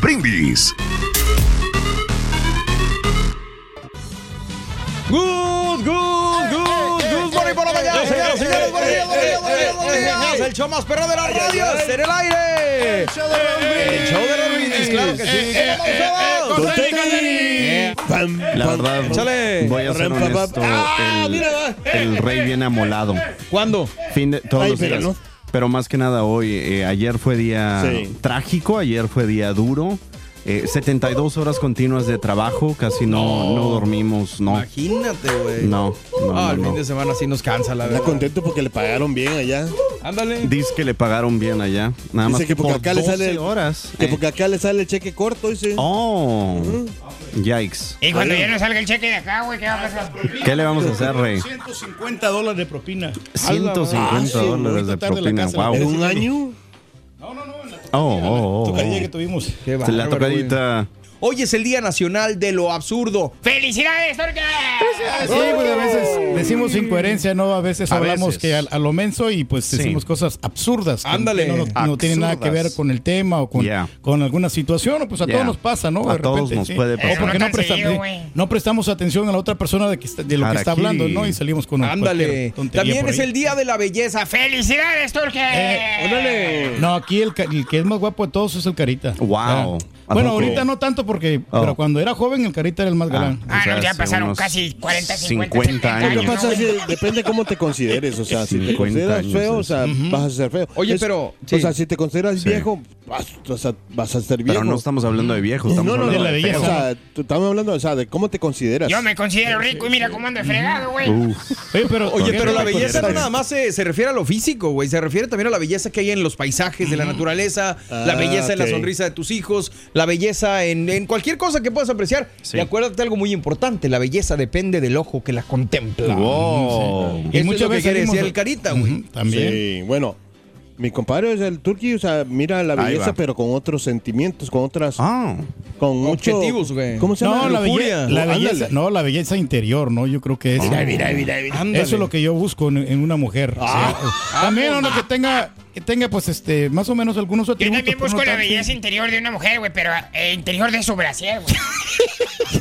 Brindis. Good, good, good, good morning por la mañana, señoras y señores. Buenos días, buenos días, buenos días, buenos días. El show más perro de la radio en el aire. El show de Raúl El show de Raúl Brindis, claro que sí. La verdad, Échale. voy a ser honesto. Ah, el, mira. el rey viene amolado. ¿Cuándo? Fin de todos Ay, los pero días. Pero más que nada hoy. eh, ayer fue día Sí. trágico, ayer fue día duro. Eh, 72 horas continuas de trabajo, casi no, no. dormimos, no. Imagínate, güey. No, no, Ah, no, el fin no. de semana sí nos cansa, la Está verdad. contento porque le pagaron bien allá. Ándale. Dice que le pagaron bien allá. Nada más Dice que porque por acá le 12 sale horas. Que Eh, porque acá le sale el cheque corto, dice. Oh, yikes. Y cuando ya no salga el cheque de acá, güey, ¿qué va a pasar? ¿Qué le vamos a hacer, rey? 150 dólares de propina. 150 Ah, sí, dólares de ahorita tarde la propina. casa, la Wow. ¿En un año? Oh, oh, oh, Tocadilla oh. que tuvimos. Qué la tocadita. Hoy es el Día Nacional de lo Absurdo. ¡Felicidades, Torque! Sí, pues a veces decimos incoherencia, ¿no? A veces A hablamos veces. que a, a lo menso y pues Sí. decimos cosas absurdas. Ándale. que no, no- no tienen nada que ver con el tema o con, Yeah. con alguna situación. o Pues a Yeah. todos nos pasa, ¿no? A De todos repente, nos sí. puede O pasar. porque No no, tan presta- seguido, sí, güey. no prestamos atención a la otra persona de, que está- de lo que está hablando, ¿no? Y salimos con Ándale. También es el Día de la Belleza. ¡Felicidades, Torque! Eh. No, aquí el, que es más guapo de todos es el Carita. Wow. ¿A Bueno, ahorita no tanto porque, Oh. pero cuando era joven el Carita era el más galán. Ah, O sea, no, ya pasaron unos casi 40, 50, 50 70 Lo que años. ¿no, pasa es güey? que depende cómo te consideres. O sea, si te 50 consideras años feo, o sea, vas a ser feo. Oye, Es- pero, sí. O sea, si te consideras Sí. viejo, vas, o sea, vas a ser viejo. Pero no estamos hablando de viejos, estamos no, no, hablando de la de belleza. O sea, estamos hablando o sea, de cómo te consideras. Yo me considero rico y mira cómo ando fregado, güey. Oye, pero, Oye, pero la belleza no nada más se, se refiere a lo físico, güey. Se refiere también a la belleza que hay en los paisajes de la naturaleza, la Ah, belleza en la ok. sonrisa de tus hijos, la belleza en, en cualquier cosa que puedas apreciar. Sí. Y acuérdate algo muy importante, la belleza depende del ojo que la contempla. Wow. Y Y muchas veces quiere decir el carita, güey. También. Sí, bueno. Mi compadre es el turqui, o sea, mira la belleza, pero con otros sentimientos, con otras. Ah. Con mucho. Objetivos, güey. ¿Cómo se llama? No, la, lujuria. belle- la belleza, no, la belleza interior, ¿no? Yo creo que es. Ándale. Eso es lo que yo busco en, en una mujer. O sea, también uno que tenga, que tenga, pues, este, más o menos algunos Yo atributos. también pero no busco la belleza interior de una mujer, güey, pero eh, interior de su brasier, güey.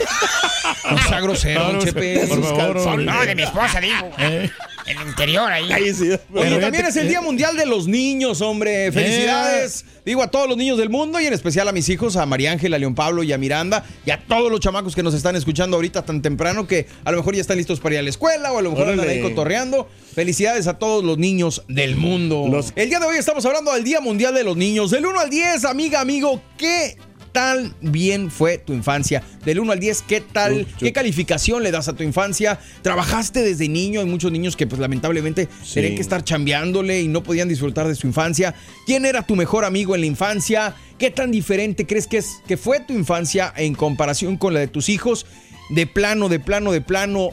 No sea grosero, Claro, Chepe. por favor, No, de mi esposa, digo. Eh, el interior ahí. Ahí sí. Oye, Pero también es el que- Día Mundial de los Niños, hombre. Felicidades. Digo a todos los niños del mundo y en especial a mis hijos, a María Ángela, a León Pablo y a Miranda y a todos los chamacos que nos están escuchando ahorita tan temprano que a lo mejor ya están listos para ir a la escuela o a lo mejor andan Órale. ahí cotorreando. Felicidades a todos los niños del mundo. Los- El día de hoy estamos hablando del Día Mundial de los Niños. Del 1 al 10, amiga, amigo, ¿qué tal bien fue tu infancia? Del 1 al 10, ¿qué tal? ¿Qué calificación le das a tu infancia? ¿Trabajaste desde niño? Hay muchos niños que pues lamentablemente Sí. tenían que estar chambeándole y no podían disfrutar de su infancia. ¿Quién era tu mejor amigo en la infancia? ¿Qué tan diferente crees que es que fue tu infancia en comparación con la de tus hijos? De plano, de plano, de plano.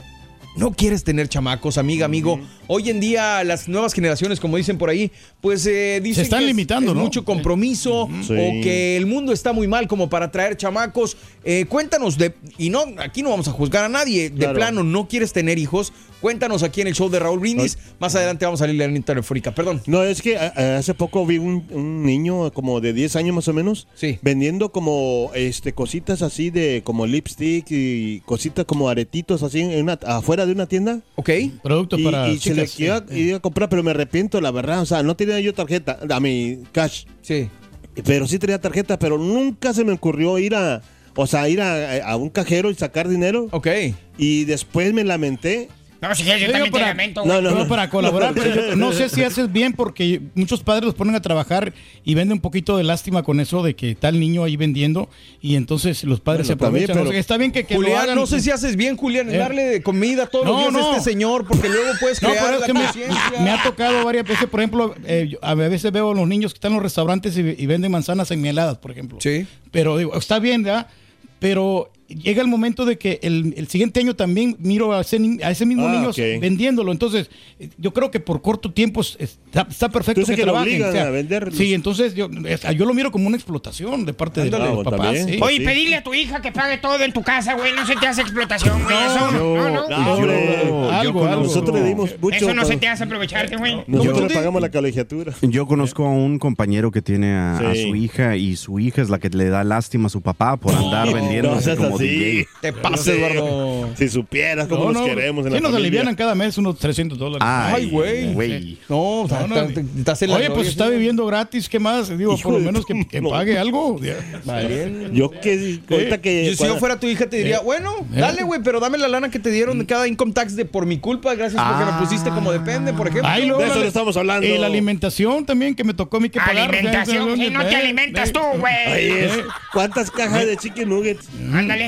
No quieres tener chamacos, amiga, amigo. Hoy en día las nuevas generaciones, como dicen por ahí, pues eh, dicen están que es- limitando, es ¿no? mucho compromiso Sí. o que el mundo está muy mal como para traer chamacos. Eh, cuéntanos de y no aquí no vamos a juzgar a nadie. De plano no quieres tener hijos. Cuéntanos aquí en el show de Raúl Brindis. Más adelante vamos a salir la línea telefónica. Perdón. No, es que a- a- hace poco vi un, un niño como de 10 años más o menos Sí. vendiendo como este cositas así de como lipstick y cositas como aretitos así en una, afuera de una tienda. ¿Ok? Productos Y, para y se chicas. iba, iba a comprar, pero me arrepiento, la verdad. O sea, no tenía yo tarjeta, a mi cash. Sí. Pero sí tenía tarjeta, pero nunca se me ocurrió ir a, o sea, ir a, a un cajero y sacar dinero. Ok. Y después me lamenté. No, si yo Yo también te lamento, No, no, No, no. para colaborar, pero yo no sé si haces bien porque muchos padres los ponen a trabajar y venden un poquito de lástima con eso de que el niño ahí vendiendo y entonces los padres Bueno, se aprovechan. también, O sea, pero- está bien que, que lo Julián, hagan. no sé si haces bien, Julián, en Eh. darle de comida todos los días no. a este señor, porque luego puedes No, crear pero es la que me, conciencia. me ha tocado varias veces, por ejemplo, eh, yo a veces veo a los niños que están en los restaurantes y, y venden manzanas enmieladas, por ejemplo. Sí. Pero digo, está bien, ¿verdad? Pero llega el momento de que el, el siguiente año también miro a ese, a ese mismo Ah, niño vendiéndolo. Entonces, yo creo que por corto tiempo es- está, está perfecto Entonces que, que lo a. Sí, entonces yo, yo lo miro como una explotación de parte de Ándale, los papás. sí. Oye, Sí. pedirle a tu hija que pague todo en tu casa, güey, no se te hace explotación, güey. Eso no, no, No, hombre, Algo, algo. nosotros le dimos mucho. Eso no se te hace aprovecharte, güey. Nosotros Yo- le pagamos la colegiatura. Yo conozco a un compañero que tiene a, su hija y su hija es la que le da lástima a su papá por andar vendiendo como DJ. Te pasa, Eduardo. Si supieras cómo No, nos no, queremos en sí la nos familia. alivianan cada mes unos 300 dólares. Ay, güey. No, No, ta- no, Oye, pues está sí. viviendo gratis, ¿qué más? Digo, Hijo por lo menos que, que no. pague algo. Valiendo. Yo que ahorita que Yo, si yo fuera tu hija te diría, bueno, dale, güey, pero dame la lana que te dieron de cada income tax de por mi culpa, gracias porque me pusiste como depende, por ejemplo. Ay, luego De eso le estamos hablando. Y la alimentación también que me tocó a mí que pagar. Alimentación, si no te Eh, alimentas eh, tú, güey. Ahí es. ¿Cuántas cajas de chicken nuggets? Ándale.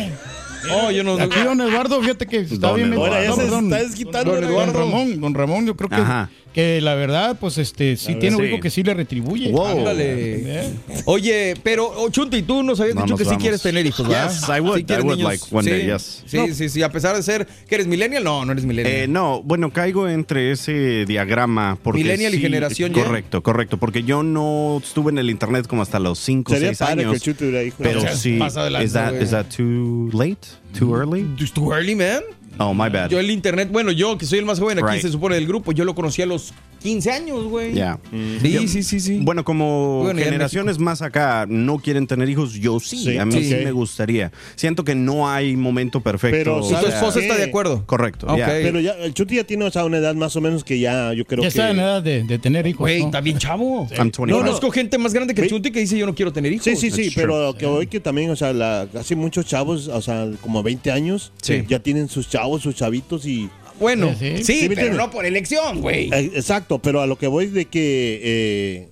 Oh, yo no. Aquí don Eduardo, fíjate que está Don bien. Eduardo. Ahora ya se está desquitando. Don ¿verdad? Eduardo. Don Ramón, don Ramón, yo creo que, Ajá. Que la verdad, pues este, sí tiene un sí. hijo que sí le retribuye. Wow. Ándale. Eh. Oye, pero, oh, Chunti, tú nos habías dicho Vamos, que sí vamos. quieres tener hijos, ¿verdad? Yes, I would. Sí I would niños. like one sí, day, yes. Sí, sí, sí. A pesar de ser que eres millennial, no, no eres millennial. Eh, no, bueno, caigo entre ese diagrama. Porque Millennial y sí- generación. Correcto, correcto. Porque yo no estuve en el internet como hasta los 5 o Sería 6 padre que el años. Hijos. Pero O sea, sí. más adelante, is, that, is that too late? Too early? It's too early, man. Oh, my bad. Yo el internet, bueno, yo que soy el más joven aquí, Right. se supone del grupo, yo lo conocí a los 15 años, güey. Yeah. Sí, Yo- sí, sí, sí. Bueno, como Bueno, ya en generaciones más acá no quieren tener hijos, yo sí, Sí, a mí sí, me gustaría. Siento que no hay momento perfecto. Pero, ¿Y tu ¿sabes sea, esposa está de acuerdo? Correcto. Ok. yeah. Pero ya, el Chuti ya tiene o sea, una edad más o menos que ya, yo creo Ya que... está en edad de, de tener hijos. Güey, ¿no? está bien chavo. I'm 25. No, conozco gente más grande que Ve- Chunti que dice yo no quiero tener hijos. Sí, sí, sí, That's pero que hoy que también, o sea, la, casi muchos chavos, o sea, como 20 años, Sí. ya tienen sus chavos, sus chavitos y... Bueno, Sí, sí, sí. Sí, me pero no por elección, güey. Eh, Exacto, pero a lo que voy de que eh,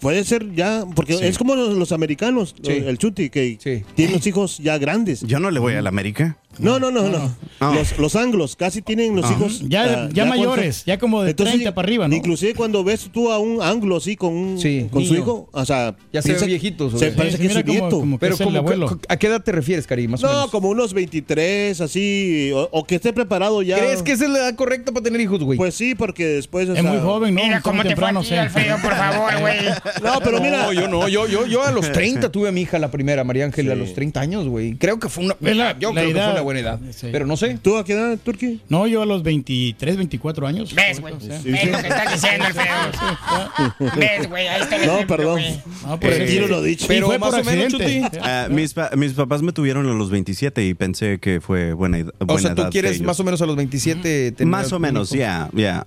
puede ser ya, porque Sí. es como los, los americanos, Sí. el Chuti, que Sí. tienen los hijos ya grandes. Yo no le voy a la América. No, no, no, no. Los, los anglos casi tienen los hijos. Ya- ah, ya cuando- mayores, ya como de 30 para arriba, ¿no? Inclusive cuando ves tú a un anglo así con, un- Sí, con su hijo, o sea, Ya se ven viejitos, Se parece Sí, que es su como- nieto. como que Pero es como, abuelo. ¿a qué edad te refieres, Cari? Más o No, menos. como unos 23, así, o, o que esté preparado ya. ¿Crees que esa es la edad correcta para tener hijos, güey? Pues sí, porque después. o Es sea- muy joven, ¿no? Mira cómo te fue aquí. Alfredo, por favor, güey. No, pero mira. No, yo no, yo, yo, yo a los 30 tuve a mi hija la primera, María Ángela, a los 30 años, güey. Creo que fue una. Yo creo que fue idea, una buena edad. Pero no sé. ¿Tú a qué edad, Turki? No, yo a los 23, 24 años. ¿Ves, güey? O sea, ¿Ves lo que estás diciendo, Alfredo? ¿Ves, güey? Ahí está el No, ejemplo, perdón. güey. No, pues, Retiro lo dicho. Pero fue más por o menos. Ah, mis, pa- mis papás me tuvieron a los 27 y pensé que fue buena, ed- buena O sea, tú edad quieres más o menos a los 27 tener Más o menos, ya, ya.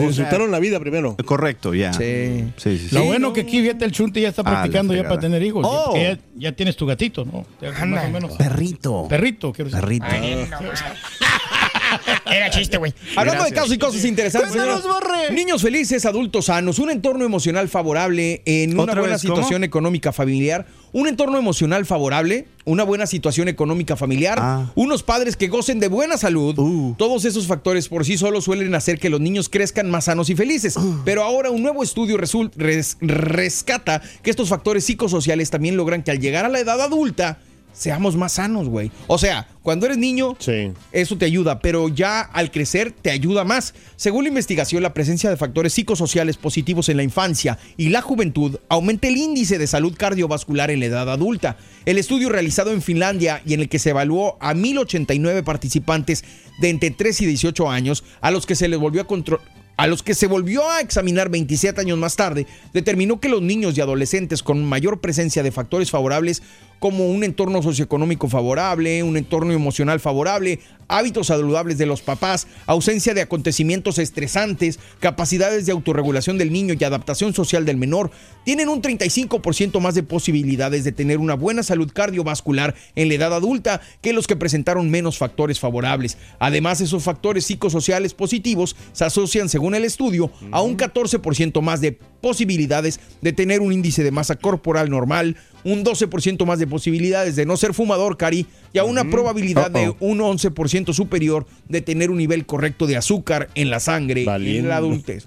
Disfrutaron la vida primero. Correcto, ya. Sí. Sí, sí, sí. Lo bueno que aquí, fíjate, el Chunti ya está Ah, practicando ya para tener hijos. Oh. Ya, tienes tu gatito, ¿no? Más o menos. Perrito. Perrito, quiero decir. Perrito. Ay, no. Era chiste, güey. Hablando de casos y cosas interesantes. Cuéntanos, señor. Borre. Niños felices, adultos sanos, un entorno emocional favorable, en una ¿Otra buena vez, cómo? situación económica familiar, un entorno emocional favorable, una buena situación económica familiar, Ah. unos padres que gocen de buena salud. Uh. Todos esos factores por sí solos suelen hacer que los niños crezcan más sanos y felices. Uh. Pero ahora un nuevo estudio res- rescata que estos factores psicosociales también logran que al llegar a la edad adulta seamos más sanos, güey. O sea, cuando eres niño, Sí. eso te ayuda, pero ya al crecer te ayuda más. Según la investigación, la presencia de factores psicosociales positivos en la infancia y la juventud aumenta el índice de salud cardiovascular en la edad adulta. El estudio realizado en Finlandia y en el que se evaluó a 1089 participantes de entre 3 y 18 años, a los que se les volvió a controlar a los que se volvió a examinar 27 años más tarde, determinó que los niños y adolescentes con mayor presencia de factores favorables como un entorno socioeconómico favorable, un entorno emocional favorable, hábitos saludables de los papás, ausencia de acontecimientos estresantes, capacidades de autorregulación del niño y adaptación social del menor, tienen un 35% más de posibilidades de tener una buena salud cardiovascular en la edad adulta que los que presentaron menos factores favorables. Además, esos factores psicosociales positivos se asocian, según el estudio, a un 14% más de posibilidades de tener un índice de masa corporal normal, un 12% más de posibilidades de no ser fumador, Cari, y a una probabilidad de un 11% superior de tener un nivel correcto de azúcar en la sangre en Valiendo. la adultez.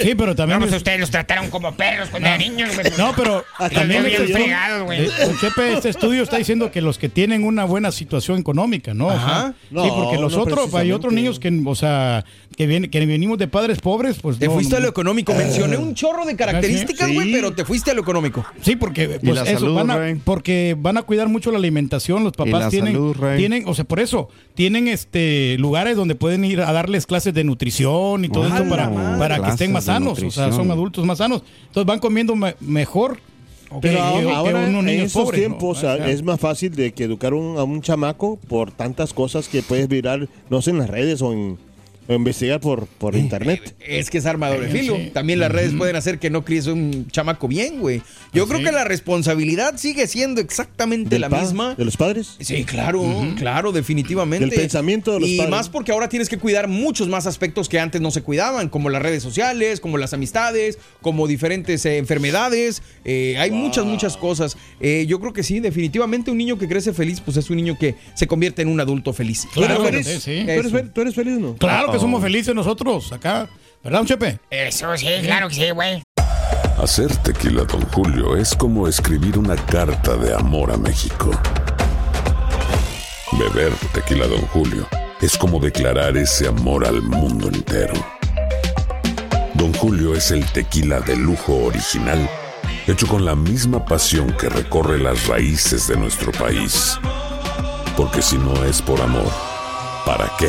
Sí, pero también. Vamos, es- ustedes los trataron como perros cuando eran niños, güey. No, pero también bien este- fregados, güey. eh, don Chepe, este estudio está diciendo que los que tienen una buena situación económica, ¿no? O sea, Ajá. sí, No, porque los no otros, hay otros niños que, o sea, que, vienen, que venimos de padres pobres, pues Te no, fuiste no- a lo económico. Mencioné un chorro de características, Sí. güey, pero te fuiste a lo económico. Sí, porque Y pues, la eso, salud, van a, porque van a cuidar mucho la alimentación, los Y papás la tienen, salud, tienen, o sea, por eso, tienen este lugares donde pueden ir a darles clases de nutrición y todo Ah, eso para, la para que estén más sanos, o sea, son adultos más sanos. Entonces van comiendo me- mejor Pero que ahora, unos en ¿no? tiempos, O sea, es más fácil de que educar un- a un chamaco por tantas cosas que puedes mirar, no sé, en las redes o, en, o investigar por, por internet. Es que es arma de doble Sí, filo. sí. También las redes pueden hacer que no críes un chamaco bien, güey. Yo creo sí. que la responsabilidad sigue siendo exactamente la misma. ¿De los padres? Sí, claro, claro, definitivamente. Del pensamiento de los y padres. más porque ahora tienes que cuidar muchos más aspectos que antes no se cuidaban, como las redes sociales, como las amistades, como diferentes eh, enfermedades. Eh, hay muchas, muchas cosas. Eh, yo creo que sí, definitivamente un niño que crece feliz, pues es un niño que se convierte en un adulto feliz. Claro, sí, sí. ¿Tú eres, eso. fel- tú eres feliz, no? Claro que somos felices nosotros acá, ¿verdad, don Chepe? Eso sí, claro que sí, güey. Hacer tequila, Don Julio, es como escribir una carta de amor a México. Beber tequila, Don Julio, es como declarar ese amor al mundo entero. Don Julio es el tequila de lujo original, hecho con la misma pasión que recorre las raíces de nuestro país. Porque si no es por amor, ¿para qué?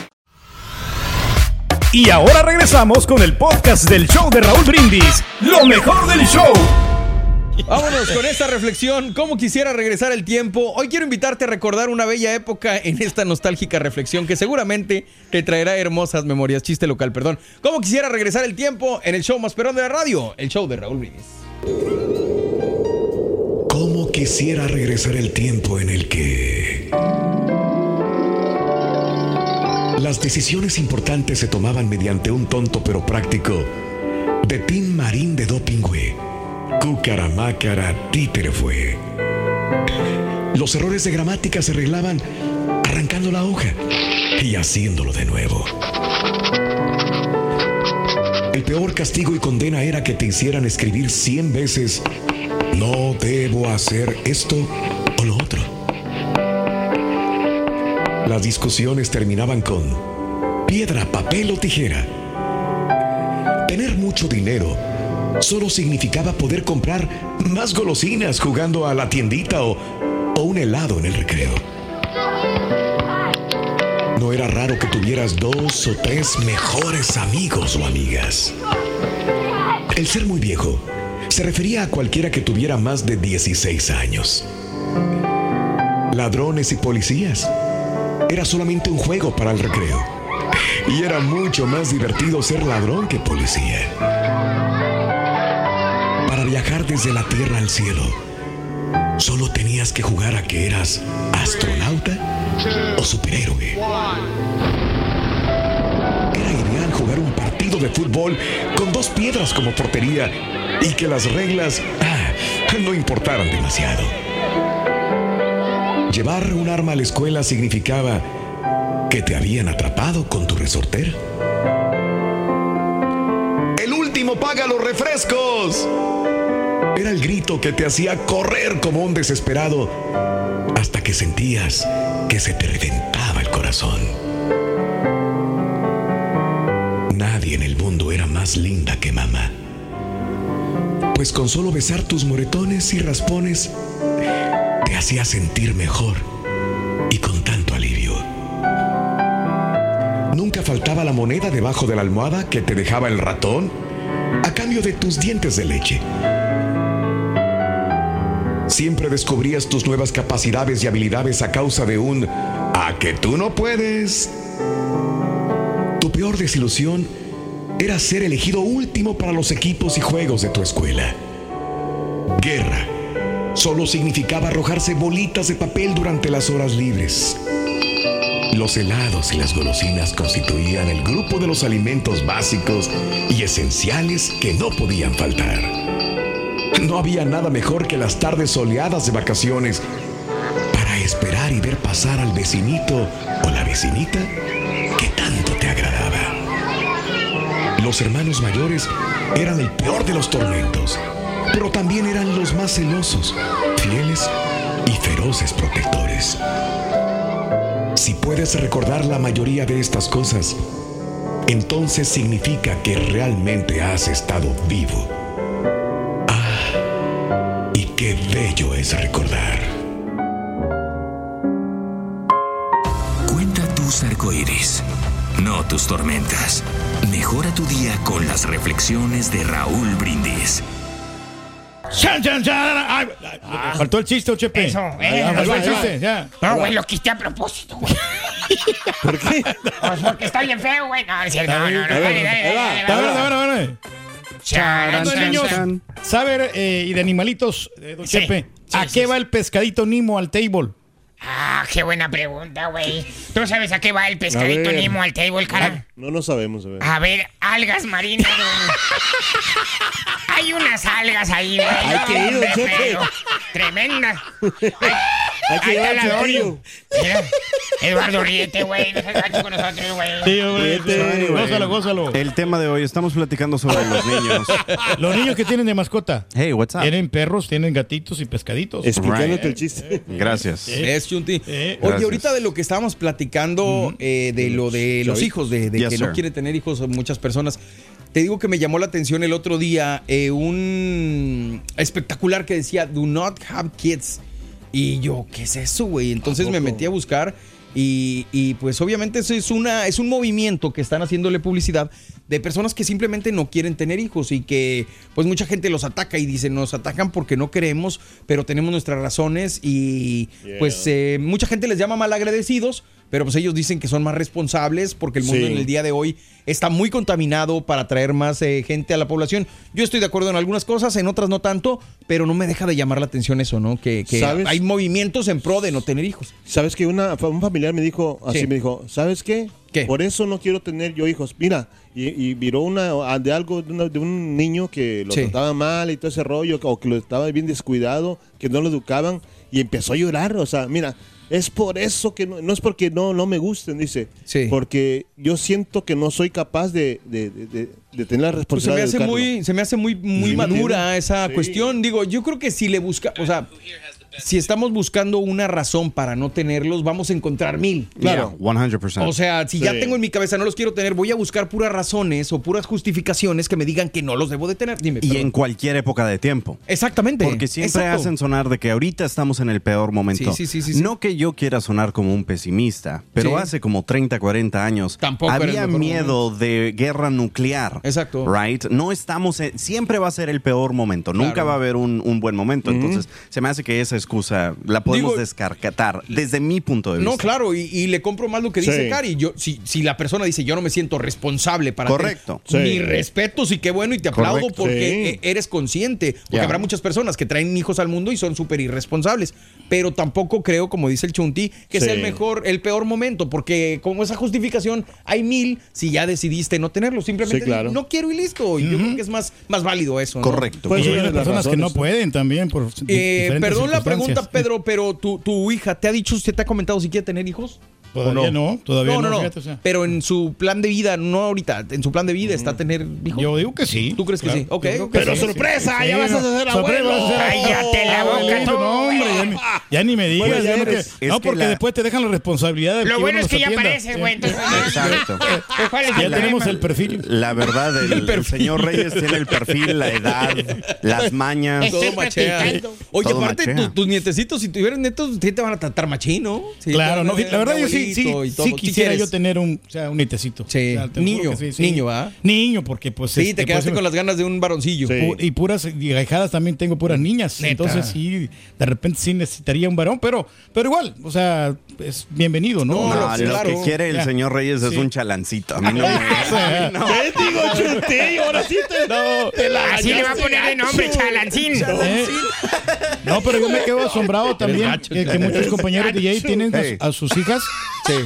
Y ahora regresamos con el podcast del show de Raúl Brindis. Lo mejor del show. Vámonos con esta reflexión. ¿Cómo quisiera regresar el tiempo? Hoy quiero invitarte a recordar una bella época en esta nostálgica reflexión que seguramente te traerá hermosas memorias. Chiste local, perdón. ¿Cómo quisiera regresar el tiempo en el show más perón de la radio? El show de Raúl Brindis. ¿Cómo quisiera regresar el tiempo en el que las decisiones importantes se tomaban mediante un tonto pero práctico de Tim Marín de Doping, güey? Cucaramácara, títere fue. Los errores de gramática se arreglaban arrancando la hoja y haciéndolo de nuevo. El peor castigo y condena era que te hicieran escribir 100 veces, no debo hacer esto o lo otro. Las discusiones terminaban con piedra, papel o tijera. Tener mucho dinero solo significaba poder comprar más golosinas jugando a la tiendita o, o un helado en el recreo. No era raro que tuvieras dos o tres mejores amigos o amigas. El ser muy viejo se refería a cualquiera que tuviera más de 16 años. Ladrones y policías. Era solamente un juego para el recreo. Y era mucho más divertido ser ladrón que policía. Para viajar desde la tierra al cielo, solo tenías que jugar a que eras astronauta o superhéroe. Era ideal jugar un partido de fútbol con dos piedras como portería y que las reglas ah, no importaran demasiado. Llevar un arma a la escuela significaba que te habían atrapado con tu resortera. El último paga los refrescos. Era el grito que te hacía correr como un desesperado hasta que sentías que se te reventaba el corazón. Nadie en el mundo era más linda que mamá. Pues con solo besar tus moretones y raspones te hacía sentir mejor y con tanto alivio. Nunca faltaba la moneda debajo de la almohada que te dejaba el ratón a cambio de tus dientes de leche. Siempre descubrías tus nuevas capacidades y habilidades a causa de un a que tú no puedes. Tu peor desilusión era ser elegido último para los equipos y juegos de tu escuela. Guerra solo significaba arrojarse bolitas de papel durante las horas libres. Los helados y las golosinas constituían el grupo de los alimentos básicos y esenciales que no podían faltar. No había nada mejor que las tardes soleadas de vacaciones para esperar y ver pasar al vecinito o la vecinita que tanto te agradaba. Los hermanos mayores eran el peor de los tormentos, pero también eran los más celosos, fieles y feroces protectores. Si puedes recordar la mayoría de estas cosas, entonces significa que realmente has estado vivo. Ah, y qué bello es recordar. Cuenta tus arcoíris, no tus tormentas. Mejora tu día con las reflexiones de Raúl Brindis. Ah. Faltó el chiste, Ochepe. Eso, Ah, eh, faltó el eso. chiste, ya. No, güey, lo quité a propósito, güey. ¿Por qué? Pues porque está bien feo, güey. No, es cierto, no, no, no, dale, dale, dale. Chan, Entonces, chan, niños, chan. saber eh, y de animalitos, eh, don Sí, Chepe, sí, ¿a sí, qué va el pescadito Nimo al table? Ah, qué buena pregunta, güey. ¿Tú sabes a qué va el pescadito. Nemo al table, cara? No, no sabemos, a ver. A ver, algas marinas. Hay unas algas ahí, güey. Hay que ir, don Hombre, Chepe. pero Tremendas. Hay que llevar. Mira, Eduardo, ríete, güey. No seas gacho con nosotros, güey. Sí, hombre, Anyway, gózalo, gózalo. El tema de hoy, estamos platicando sobre los niños. Los niños que tienen de mascota. Hey, what's up? Tienen perros, tienen gatitos y pescaditos. Explicándote Right. el chiste. Gracias. Es Chunti. Eh. Oye, ahorita de lo que estábamos platicando, eh, de lo de los hijos, de, de Yes, que sir. no quieren tener hijos muchas personas. Te digo que me llamó la atención el otro día eh, un espectacular que decía, do not have kids. Y yo, ¿qué es eso, güey? Entonces me metí a buscar y, y, pues obviamente eso es, una, es un movimiento que están haciéndole publicidad de personas que simplemente no quieren tener hijos y que pues mucha gente los ataca y dice, nos atacan porque no queremos, pero tenemos nuestras razones y Yeah. pues eh, mucha gente les llama malagradecidos, pero pues ellos dicen que son más responsables porque el mundo Sí. en el día de hoy está muy contaminado para traer más eh, gente a la población. Yo estoy de acuerdo en algunas cosas, en otras no tanto, pero no me deja de llamar la atención eso, ¿no? Que, que hay movimientos en pro de no tener hijos. ¿Sabes que una, un familiar me dijo, así Sí. me dijo, ¿sabes qué? ¿Qué? Por eso no quiero tener yo hijos. Mira, y, y viró una de algo de, una- de un niño que lo Sí. trataba mal y todo ese rollo, o que lo estaba bien descuidado, que no lo educaban, y empezó a llorar. O sea, mira, es por eso que no, no es porque no, no me gusten, dice. Sí. Porque yo siento que no soy capaz de, de- de- de- de tener la Pues se me responsabilidad hace muy, se me hace muy, muy madura ¿me esa cuestión. Digo, yo creo que si le busca, o sea, si estamos buscando una razón para no tenerlos, vamos a encontrar mil. Claro. 100%. O sea, si ya Sí. tengo en mi cabeza no los quiero tener, voy a buscar puras razones o puras justificaciones que me digan que no los debo de tener. Dime. Y perdón. en cualquier época de tiempo. Exactamente. Porque siempre Exacto. hacen sonar de que ahorita estamos en el peor momento. Sí, sí, sí, sí, sí. No que yo quiera sonar como un pesimista, pero Sí. hace como 30, 40 años Tampoco había miedo de guerra nuclear. Exacto. Right? No estamos en- siempre va a ser el peor momento, nunca va a haber un, un buen momento. Entonces, se me hace que esa excusa la podemos Digo- descartar desde mi punto de vista. No, claro, y, y le compro más lo que dice Sí. Cari. Yo, si, si la persona dice yo no me siento responsable para Correcto. tener- Sí. mi respeto, sí que bueno, y te aplaudo Correcto. porque Sí. eh, eres consciente. Porque Ya. habrá muchas personas que traen hijos al mundo y son súper irresponsables. Pero tampoco creo, como dice el Chunti, que sea el mejor, el peor momento. Porque como esa justificación, hay mil si ya decidiste no tenerlo. Simplemente Sí, claro. no quiero y listo. Y yo creo que es más, más válido eso. ¿no? Pues personas que no pueden también por Eh, perdón la. Pregunta, Pedro, pero tu, tu hija, ¿te ha dicho, usted te ha comentado si quiere tener hijos? Todavía ¿O no, todavía no, no, no, fíjate, o sea. Pero en su plan de vida, no ahorita, en su plan de vida está tener hijos. Yo digo que sí. ¿Tú crees que sí? Ok. que Pero sí, sorpresa, sí. ya Sí, vas a no, ser sorpresa, abuelo. vas a ser Cállate la boca, tú. No, hombre, ya ni, ya ni me digas. Bueno, ya ya no, que- no, porque la- después te dejan la responsabilidad de Lo bueno es que ya apareces, güey. Exacto. Pues, ¿cuál es el Ya tenemos el perfil. La verdad, el, señor Reyes tiene el perfil, la edad, las mañas. Todo machea. Oye, aparte, tus nietecitos, si tuvieras netos, sí te van a tratar machino. Claro, no, la verdad yo sí, sí, y todo. sí ¿Qué quisiera yo tener un, o sea, un nietecito. Sí. O sea, te juro Niño, sí, sí. niño, ¿va? Niño, porque pues... Sí, este, te quedaste pues, con las ganas de un varoncillo. Pu- Y puras y ahijadas también tengo puras niñas. Neta. Entonces sí, de repente sí necesitaría un varón, pero, pero igual, o sea, es bienvenido, ¿no? No, No, lo- lo claro. que quiere el Ya. señor Reyes es un chalancito. A mí no me. no. ¿Qué digo, Chunti? Ahora sí te, No. te la Así le va a poner de nombre, Chalancín. No, pero yo me quedo asombrado también que, muchos compañeros DJ tienen a, sus hijas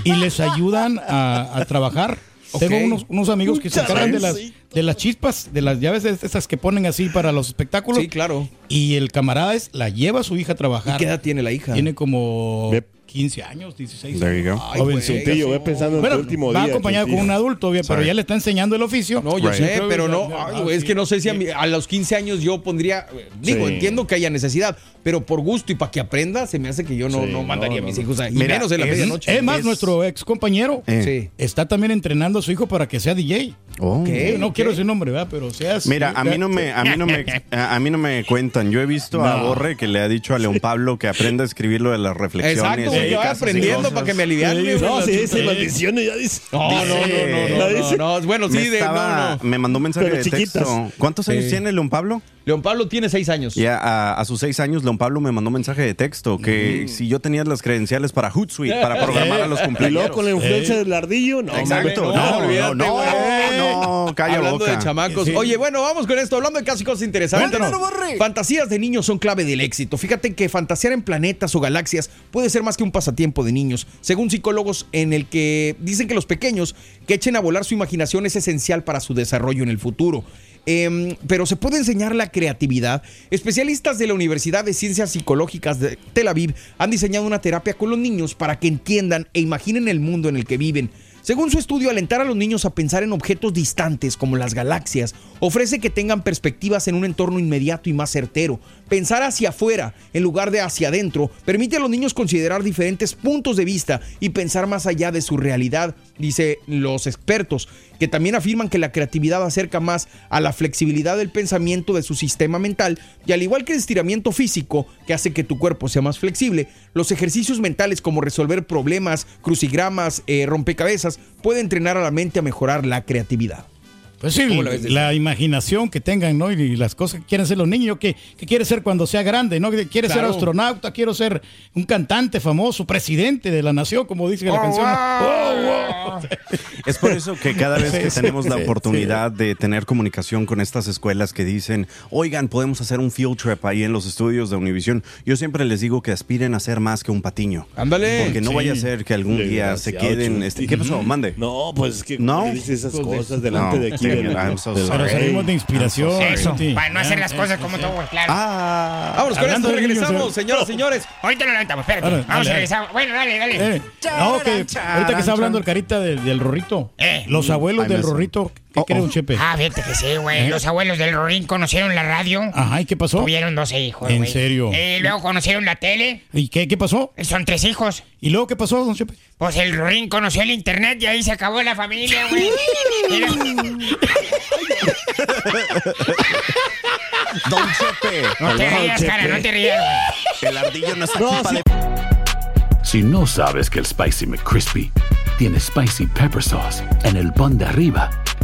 y les ayudan a, a trabajar. Tengo unos, unos amigos que se encargan de las, de las chispas, de las llaves de esas que ponen así para los espectáculos. Sí, claro. Y el camarada es, la lleva a su hija a trabajar. ¿Y qué edad tiene la hija? Tiene como 15 años, 16 There you años. go. Ay. Chuntillo, ve pensando en Bueno, tu último va día. acompañado con un adulto, obvio, pero ya le está enseñando el oficio. No, yo Right. sé, pero no, ay, güey, es que no sé si a, mi- a los 15 años yo pondría, digo, Sí. entiendo que haya necesidad, pero por gusto y para que aprenda, se me hace que yo no, Sí, no mandaría no, a mis no. hijos, a- y Mira, menos en la es- medianoche. Es más, Es- nuestro ex compañero Eh. Está también entrenando a su hijo para que sea DJ. Oh. ¿Qué? No quiero ese nombre, ¿verdad? Pero sea así, Mira, a mí no me, a mí no me, a mí no me cuentan. Yo he visto a No. Borre que le ha dicho a León Pablo que aprenda a escribir lo de las reflexiones. Exacto, güey, y que vaya cosas y aprendiendo para que me aliviane. güey, No, sí, dice maldiciones, ya dice. No, no, no, no, no, no, no, bueno, sí, Me de, estaba- no, no. Me mandó un mensaje Pero de chiquitas. texto. ¿Cuántos años Sí. tiene León Pablo? León Pablo tiene seis años. Ya a, a sus seis años, León Pablo me mandó un mensaje de texto que si yo tenía las credenciales para Hootsuite, para programar a los Y luego cumpleaños. con la influencia del ardillo, no. Exacto, no, no, no, güey. No, calla Hablando boca. de chamacos. Sí. Oye, bueno, vamos con esto. Hablando de casi cosas interesantes. Cuéntanos, Borre. Fantasías de niños son clave del éxito. Fíjate que fantasear en planetas o galaxias puede ser más que un pasatiempo de niños. Según psicólogos, en el que dicen que los pequeños que echen a volar su imaginación es esencial para su desarrollo en el futuro. Em, pero se puede enseñar la creatividad. Especialistas de la Universidad de Ciencias Psicológicas de Tel Aviv han diseñado una terapia con los niños para que entiendan e imaginen el mundo en el que viven. Según su estudio, alentar a los niños a pensar en objetos distantes como las galaxias ofrece que tengan perspectivas en un entorno inmediato y más certero. Pensar hacia afuera en lugar de hacia adentro permite a los niños considerar diferentes puntos de vista y pensar más allá de su realidad, dice los expertos, que también afirman que la creatividad acerca más a la flexibilidad del pensamiento de su sistema mental y al igual que el estiramiento físico que hace que tu cuerpo sea más flexible, los ejercicios mentales como resolver problemas, crucigramas, eh, rompecabezas, puede entrenar a la mente a mejorar la creatividad. Pues sí, ¿Cómo la imaginación que tengan, ¿no? Y las cosas que quieren ser los niños, que, que quiere ser cuando sea grande, ¿no? Que quiere ser astronauta, quiero ser un cantante famoso, presidente de la nación, como dice la canción. Oh, wow. Es por eso que cada vez que tenemos la oportunidad de tener comunicación con estas escuelas que dicen, oigan, podemos hacer un field trip ahí en los estudios de Univision, yo siempre les digo que aspiren a ser más que un patiño. Ándale. Porque no Sí. vaya a ser que algún día se queden... Este, ¿Qué pasó? Mande. No, pues es que No. no dice esas cosas delante no. de aquí Pero salimos de inspiración. Eso, para no hacer las cosas como güey, claro. Ah, Vámonos con esto, regresamos, eh. señoras y señores. Ahorita lo levantamos, espérate. Vamos regresar. Bueno, dale, dale. Eh, no, que ahorita que está hablando el carita del, Rorrito. Eh. Los abuelos del Rorrito, ¿qué cree un chepe? Ah, fíjate que sí, güey. ¿Eh? Los abuelos del Rorín conocieron la radio. Ajá, ¿y qué pasó? Tuvieron 12 hijos, ¿En güey. serio? Y luego conocieron la tele. ¿Y qué, qué pasó? Son tres hijos. ¿Y luego qué pasó, don Chepe? Pues el Rorín conoció el internet y ahí se acabó la familia, güey. Don Chepe. No te rías, cara, no te rías. El ardillo no está No, sí. Si no sabes que el Spicy McCrispy tiene Spicy Pepper Sauce en el pan de arriba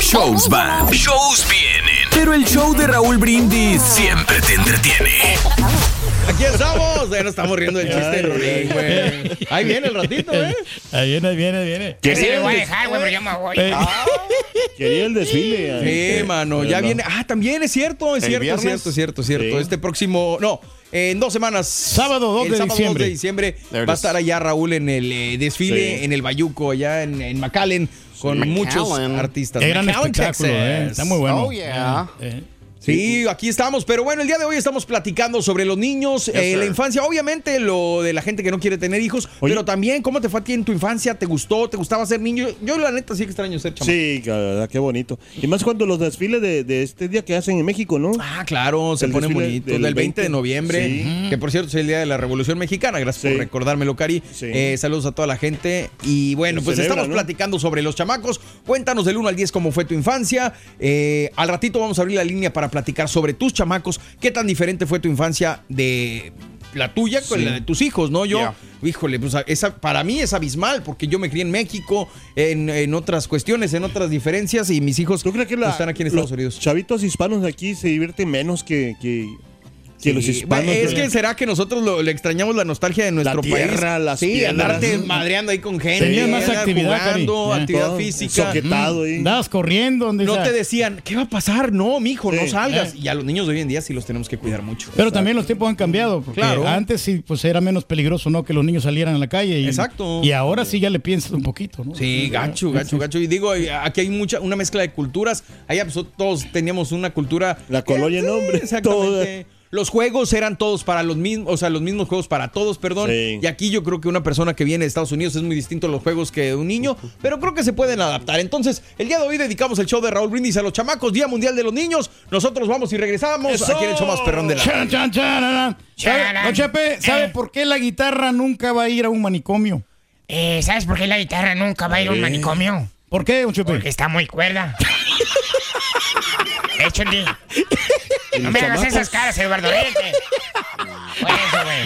Shows van, shows vienen. Pero el show de Raúl Brindis siempre te entretiene. Aquí estamos. Ya nos estamos riendo del chiste de Rorín, güey. Ahí viene el ratito, ¿eh? Ahí viene, ahí viene, ahí viene. Que sí, me voy a dejar, güey, pero yo me voy. Eh, Quería el desfile. Sí, eh, mano, pero ya no. viene. Ah, también es cierto, es ¿El cierto, viernes? cierto, cierto, cierto. Sí. Este próximo, no, en dos semanas. Sábado 2 el de sábado diciembre. 2 de diciembre va a estar allá Raúl en el eh, desfile, Sí. en el Bayuco, allá en, en McAllen, con McAllen. muchos artistas. Qué gran McAllen, espectáculo, eh. Está muy bueno. Oh, yeah. Eh, eh. Sí, aquí estamos, pero bueno, el día de hoy estamos platicando sobre los niños, eh, la infancia, obviamente lo de la gente que no quiere tener hijos, Oye. pero también cómo te fue a ti en tu infancia, te gustó, te gustaba ser niño. Yo la neta sí que extraño ser chamaco. Sí, qué bonito. Y más cuando los desfiles de, de este día que hacen en México, ¿no? Ah, claro, se El ponen bonitos. del Del 20 de 20. noviembre, Sí. que por cierto es el día de la Revolución Mexicana. Gracias Sí. por recordármelo, Cari. Sí. Eh, saludos a toda la gente. Y bueno, Se pues celebra, estamos ¿no? platicando sobre los chamacos. Cuéntanos del 1 al 10 cómo fue tu infancia. Eh, al ratito vamos a abrir la línea para platicar sobre tus chamacos. ¿Qué tan diferente fue tu infancia de la tuya con Sí. la de tus hijos, no? Yo, Yeah. híjole, pues esa, para mí es abismal porque yo me crié en México, en, en otras cuestiones, en otras diferencias y mis hijos ¿Tú crees que la- están aquí en los Estados Unidos. chavitos hispanos de aquí se divierten menos que, que, que los hispanos? es que será que nosotros lo- le extrañamos la nostalgia de nuestro tierra, país. las sí, piedras. andarte madreando ahí con gente. Tenías más actividad, jugando, Cari. actividad Todo física. soquetado ahí. Andabas corriendo. donde No sea. te decían, ¿qué va a pasar? No, mijo, no salgas. Eh. Y a los niños de hoy en día sí los tenemos que cuidar mucho. Pero también los tiempos han cambiado. Porque Claro. Antes sí, pues era menos peligroso, ¿no? Que los niños salieran a la calle. Y, Exacto. Y ahora sí ya le piensas un poquito, ¿no? Sí, gacho, gacho, gacho. Y digo, aquí hay mucha, una mezcla de culturas. Allá pues, todos teníamos una cultura. La colonia en nombre. Exactamente. Los juegos eran todos para los mismos, o sea, los mismos juegos para todos, perdón. Sí. Y aquí yo creo que una persona que viene de Estados Unidos es muy distinto a los juegos que de un niño, pero creo que se pueden adaptar. Entonces, el día de hoy dedicamos el show de Raúl Brindis a los chamacos, Día Mundial de los Niños. Nosotros vamos y regresamos ¡Eso! aquí en el show más perrón de la Chan, chan, chan, ¿Sabe, don Chepe, ¿sabe Eh. por qué la guitarra nunca va a ir a un manicomio? Eh, ¿Sabes por qué la guitarra nunca va a ir a un manicomio? ¿Por qué, don Chepe? Porque está muy cuerda. De hecho, ni- No me hagas esas caras, Eduardo. Eso.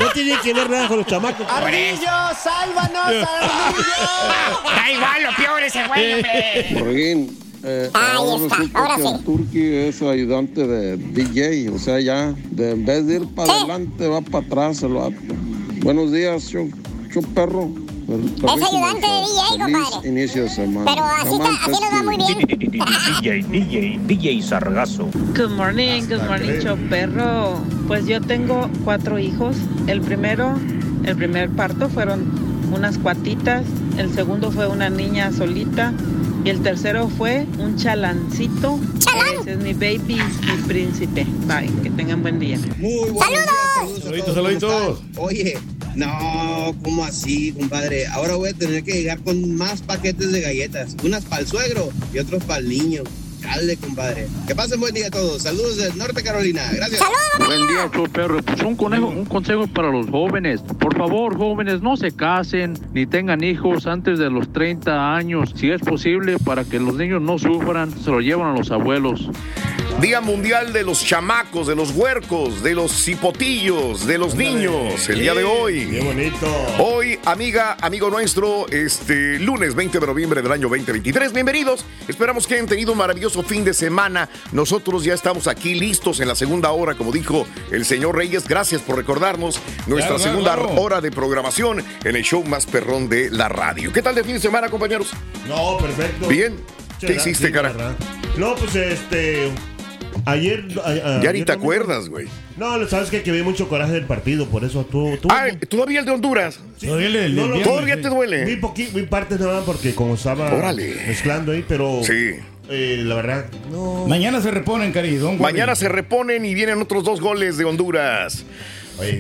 No tiene que ver nada con los chamacos. Por eso. sálvanos, Ardillo! Da igual, lo peor ese güey, hombre. Roguín, eh, Ahí ahora está, resulta ahora que sí. el Turqui es ayudante de DJ, o sea, ya de, en vez de ir para Sí. adelante, va para atrás el vato. Buenos días, show, show perro. Es ayudante de DJ, compadre. inicio de semana. Pero así, está- así nos va muy bien. DJ, DJ, DJ Sargazo. Good morning, good morning, show perro. Pues yo tengo cuatro hijos. El primero, el primer parto fueron unas cuatitas. El segundo fue una niña solita. Y el tercero fue un chalancito. Ese es mi baby, mi príncipe. Bye, que tengan buen día. Muy días, Saluditos, ¿cómo saluditos. están? Oye, no, ¿cómo así, compadre? Ahora voy a tener que llegar con más paquetes de galletas. Unas para el suegro y otros para el niño. alcalde, compadre. Que pasen buen día a todos. Saludos de Norte Carolina. Gracias. Buen día, show perro. Pues un, conejo, un consejo para los jóvenes. Por favor, jóvenes, no se casen ni tengan hijos antes de los 30 años. Si es posible, para que los niños no sufran, se lo llevan a los abuelos. Día Mundial de los chamacos, de los huercos, de los cipotillos, de los niños, el día de hoy. Qué bonito. Hoy, amiga, amigo nuestro, este lunes 20 de noviembre del año 2023. Bienvenidos. Esperamos que hayan tenido un maravilloso fin de semana. Nosotros ya estamos aquí listos en la segunda hora, como dijo el señor Reyes. Gracias por recordarnos nuestra Claro, segunda claro. hora de programación en el show más perrón de la radio. ¿Qué tal de fin de semana, compañeros? No, perfecto. Bien. ¿Qué hiciste, sí, cara? No, pues este. Ayer. a- a- Ya ni ayer te domingo- acuerdas, güey. No, sabes que, que vi mucho coraje del partido, por eso tú. tú Ah, ¿todavía el de Honduras? Todavía, el del viernes, ¿Todavía sí. te duele? Vi, poqui- vi partes nada más porque como estaba Órale. mezclando ahí, pero. Sí. eh, la verdad, no. Mañana se reponen, Cari. Mañana se reponen y vienen otros dos goles de Honduras.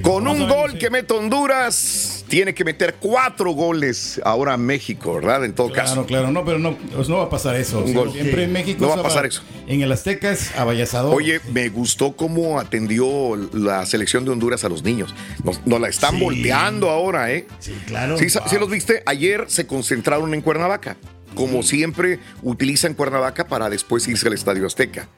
Con un gol que mete Honduras, tiene que meter cuatro goles ahora México, ¿verdad? En todo Claro, caso. claro, no, pero no, pues no va a pasar eso. Un gol. Siempre en México No va a pasar eso. En el Azteca es abayazador. Oye, me gustó cómo atendió la selección de Honduras a los niños. Nos, nos la están Sí. volteando ahora, ¿eh? Sí, claro. ¿Sí, Wow. sí los viste? Ayer se concentraron en Cuernavaca. Como siempre, utilizan Cuernavaca para después irse al Estadio Azteca.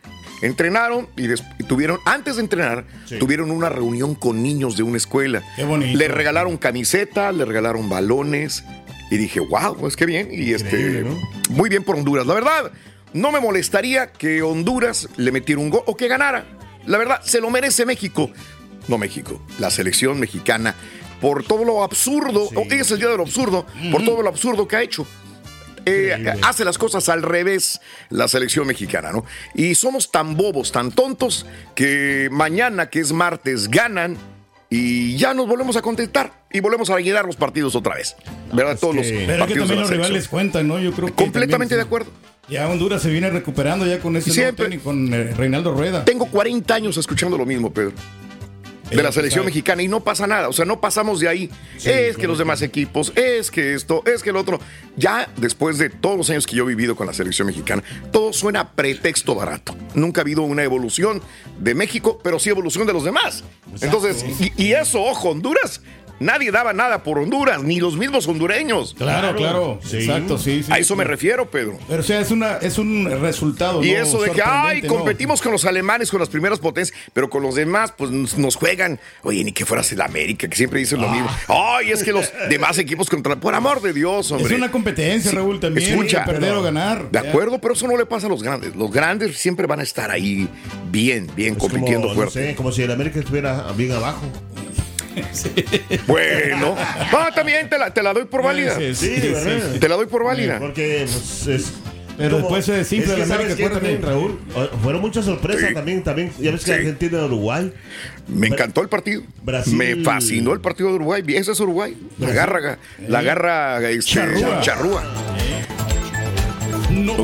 Entrenaron y, tuvieron, antes de entrenar, Sí. tuvieron una reunión con niños de una escuela. Qué bonito. Le regalaron camiseta, le regalaron balones. Y dije, wow, pues qué bien. Y este, muy bien por Honduras. La verdad, no me molestaría que Honduras le metiera un gol o que ganara. La verdad, se lo merece México. No México, la selección mexicana. Por todo lo absurdo, hoy es el día de lo absurdo, por todo lo absurdo que ha hecho. Eh, hace las cosas al revés la selección mexicana, ¿no? Y somos tan bobos, tan tontos, que mañana, que es martes, ganan y ya nos volvemos a contentar y volvemos a llenar los partidos otra vez. ¿Verdad? Todos los Pero es que partidos de también la los selección. rivales cuentan, ¿no? Yo creo que. Completamente también, de acuerdo. Ya Honduras se viene recuperando ya con ese nuevo Siempre. técnico, con eh, Reinaldo Rueda. Tengo 40 años escuchando lo mismo, Pedro. De la selección mexicana y no pasa nada, o sea, no pasamos de ahí. es que los demás equipos, es que esto, es que el otro. Ya después de todos los años que yo he vivido con la selección mexicana, todo suena a pretexto barato. Nunca ha habido una evolución de México, pero sí evolución de los demás. Entonces, y, y eso, ojo, Honduras. Nadie daba nada por Honduras, ni los mismos hondureños. Claro, claro. Exacto, sí, sí. A eso me refiero, Pedro. Pero o sea, es, una, es un resultado. Y ¿no? eso de que, ay, ¿no? competimos con los alemanes, con las primeras potencias, pero con los demás, pues nos, nos juegan. Oye, ni que fueras el América, que siempre dicen lo Ah. mismo. Ay, es que los demás equipos contra. Por amor de Dios, hombre. Es una competencia, Sí, Raúl, también. escucha. perder o ganar. De acuerdo, pero eso no le pasa a los grandes. Los grandes siempre van a estar ahí bien, bien, Es compitiendo como, no fuerte. sé, como si el América estuviera bien abajo. Bueno, no, también te la, te la doy por válida. Sí, sí, ¿verdad? Te la doy por válida. Porque pues, es. Pero después se desinfla que ¿sabes América, acuérdate. también, Raúl, O- fueron muchas sorpresas Sí. también, también. Ya ves que Sí. Argentina y Uruguay. Me encantó el partido. Brasil- Me fascinó el partido de Uruguay. Bien, Ese es Uruguay. La garra, la garra este, Charrúa. charrúa. No.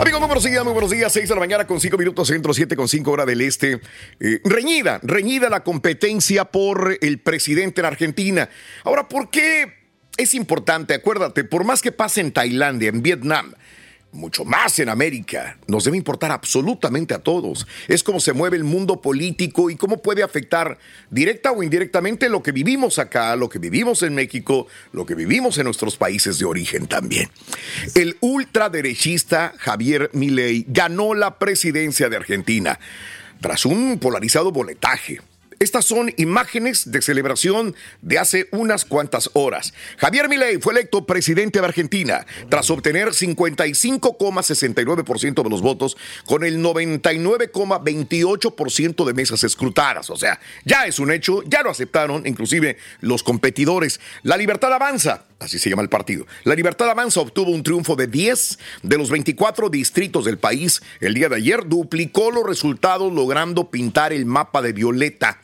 Amigos, muy buenos días, muy buenos días. 6 de la mañana con 5 minutos centro, 7 con 5 hora del este. Eh, reñida, reñida la competencia por el presidente en Argentina. Ahora, ¿por qué es importante? Acuérdate, por más que pase en Tailandia, en Vietnam, mucho más en América, nos debe importar absolutamente a todos. Es cómo se mueve el mundo político y cómo puede afectar directa o indirectamente lo que vivimos acá, lo que vivimos en México, lo que vivimos en nuestros países de origen también. El ultraderechista Javier Milei ganó la presidencia de Argentina tras un polarizado boletaje. Estas son imágenes de celebración de hace unas cuantas horas. Javier Milei fue electo presidente de Argentina tras obtener 55,69% de los votos con el 99,28% de mesas escrutadas. O sea, ya es un hecho, ya lo aceptaron inclusive los competidores. La libertad avanza, así se llama el partido. La libertad avanza obtuvo un triunfo de 10 de los 24 distritos del país. El día de ayer duplicó los resultados logrando pintar el mapa de violeta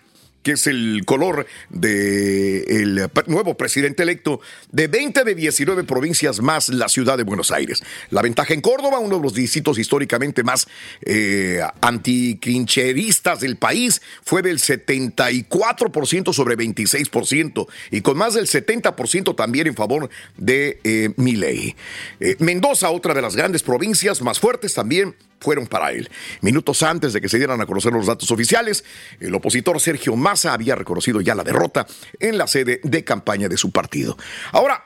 que es el color del nuevo presidente electo, de 20 de 19 provincias más la ciudad de Buenos Aires. La ventaja en Córdoba, uno de los distritos históricamente más eh, antiquincheristas del país, fue del 74% sobre 26% y con más del 70% también en favor de eh, Milei. Eh, Mendoza, otra de las grandes provincias más fuertes también, fueron para él. Minutos antes de que se dieran a conocer los datos oficiales, el opositor Sergio Massa había reconocido ya la derrota en la sede de campaña de su partido. Ahora,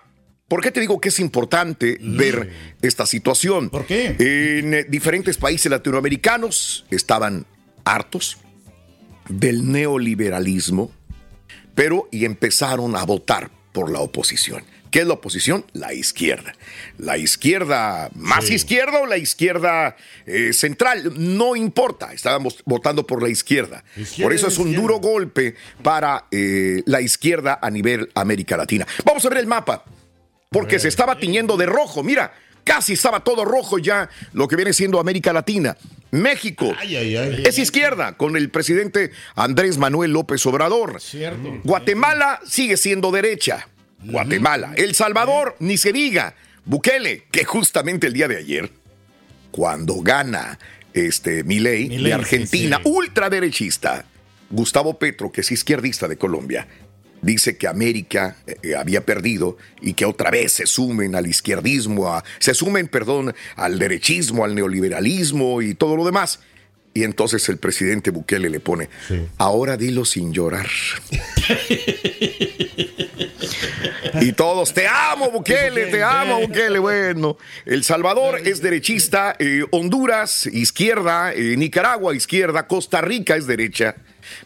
¿Por qué te digo que es importante ver esta situación? ¿Por qué? En eh, diferentes países latinoamericanos estaban hartos del neoliberalismo, pero y empezaron a votar por la oposición. ¿Qué es la oposición? La izquierda. La izquierda más izquierda o la izquierda eh, central, no importa, estábamos votando por la izquierda. Izquierda por eso es es un duro golpe para eh, la izquierda a nivel América Latina. Vamos a ver el mapa, porque se estaba tiñendo de rojo, mira, casi estaba todo rojo ya lo que viene siendo América Latina. México es izquierda con el presidente Andrés Manuel López Obrador. Guatemala sigue siendo derecha. Guatemala. El Salvador, ni se diga. Bukele, que justamente el día de ayer, cuando gana este Milei, de Argentina, sí, sí. ultraderechista, Gustavo Petro, que es izquierdista de Colombia, dice que América eh, había perdido y que otra vez se sumen al izquierdismo, a- se sumen, perdón, al derechismo, al neoliberalismo y todo lo demás. Y entonces el presidente Bukele le pone, ahora dilo sin llorar. y todos, te amo Bukele, te amo Bukele. Bueno, El Salvador es derechista, eh, Honduras izquierda, eh, Nicaragua izquierda, Costa Rica es derecha.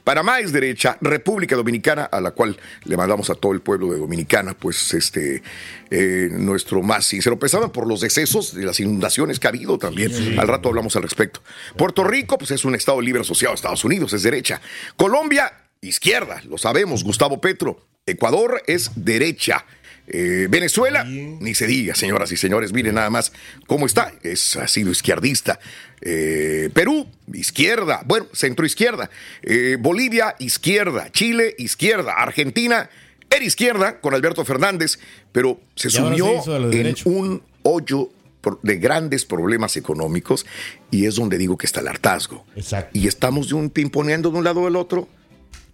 Panamá es derecha, República Dominicana, a la cual le mandamos a todo el pueblo de Dominicana, pues este, eh, nuestro más sincero pesado por los decesos de las inundaciones que ha habido también. Sí. Al rato hablamos al respecto. Puerto Rico, pues es un Estado libre asociado a Estados Unidos, es derecha. Colombia, izquierda, lo sabemos, Gustavo Petro. Ecuador es derecha. Eh, Venezuela, ni se diga, señoras y señores, miren nada más cómo está, es, ha sido izquierdista. Eh, Perú, izquierda, bueno, centro izquierda. Eh, Bolivia, izquierda. Chile, izquierda. Argentina, era izquierda con Alberto Fernández, pero se sumió se en derecho. un hoyo de grandes problemas económicos y es donde digo que está el hartazgo. Y estamos de un pimponeando de un lado al otro.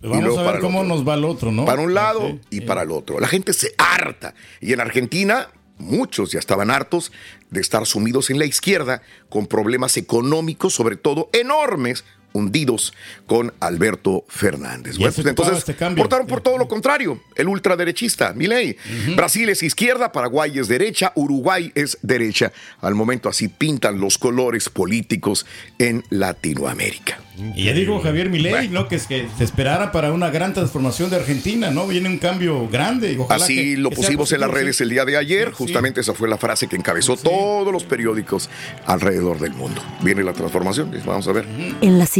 Y Vamos luego a ver cómo nos va el otro, ¿no? Para un lado Sí, y para el otro. La gente se harta. Y en Argentina, muchos ya estaban hartos de estar sumidos en la izquierda con problemas económicos, sobre todo enormes, hundidos con Alberto Fernández. Bueno, pues entonces este votaron por todo lo contrario, el ultraderechista, Milei. Brasil es izquierda, Paraguay es derecha, Uruguay es derecha. Al momento así pintan los colores políticos en Latinoamérica. Y ya dijo Javier Milei, ¿no? Que es que se esperara para una gran transformación de Argentina, ¿no? Viene un cambio grande. ojalá Así que- lo que pusimos en las redes sí. el día de ayer. Sí, sí. Justamente esa fue la frase que encabezó todos los periódicos alrededor del mundo. Viene la transformación, vamos a ver. En la siguiente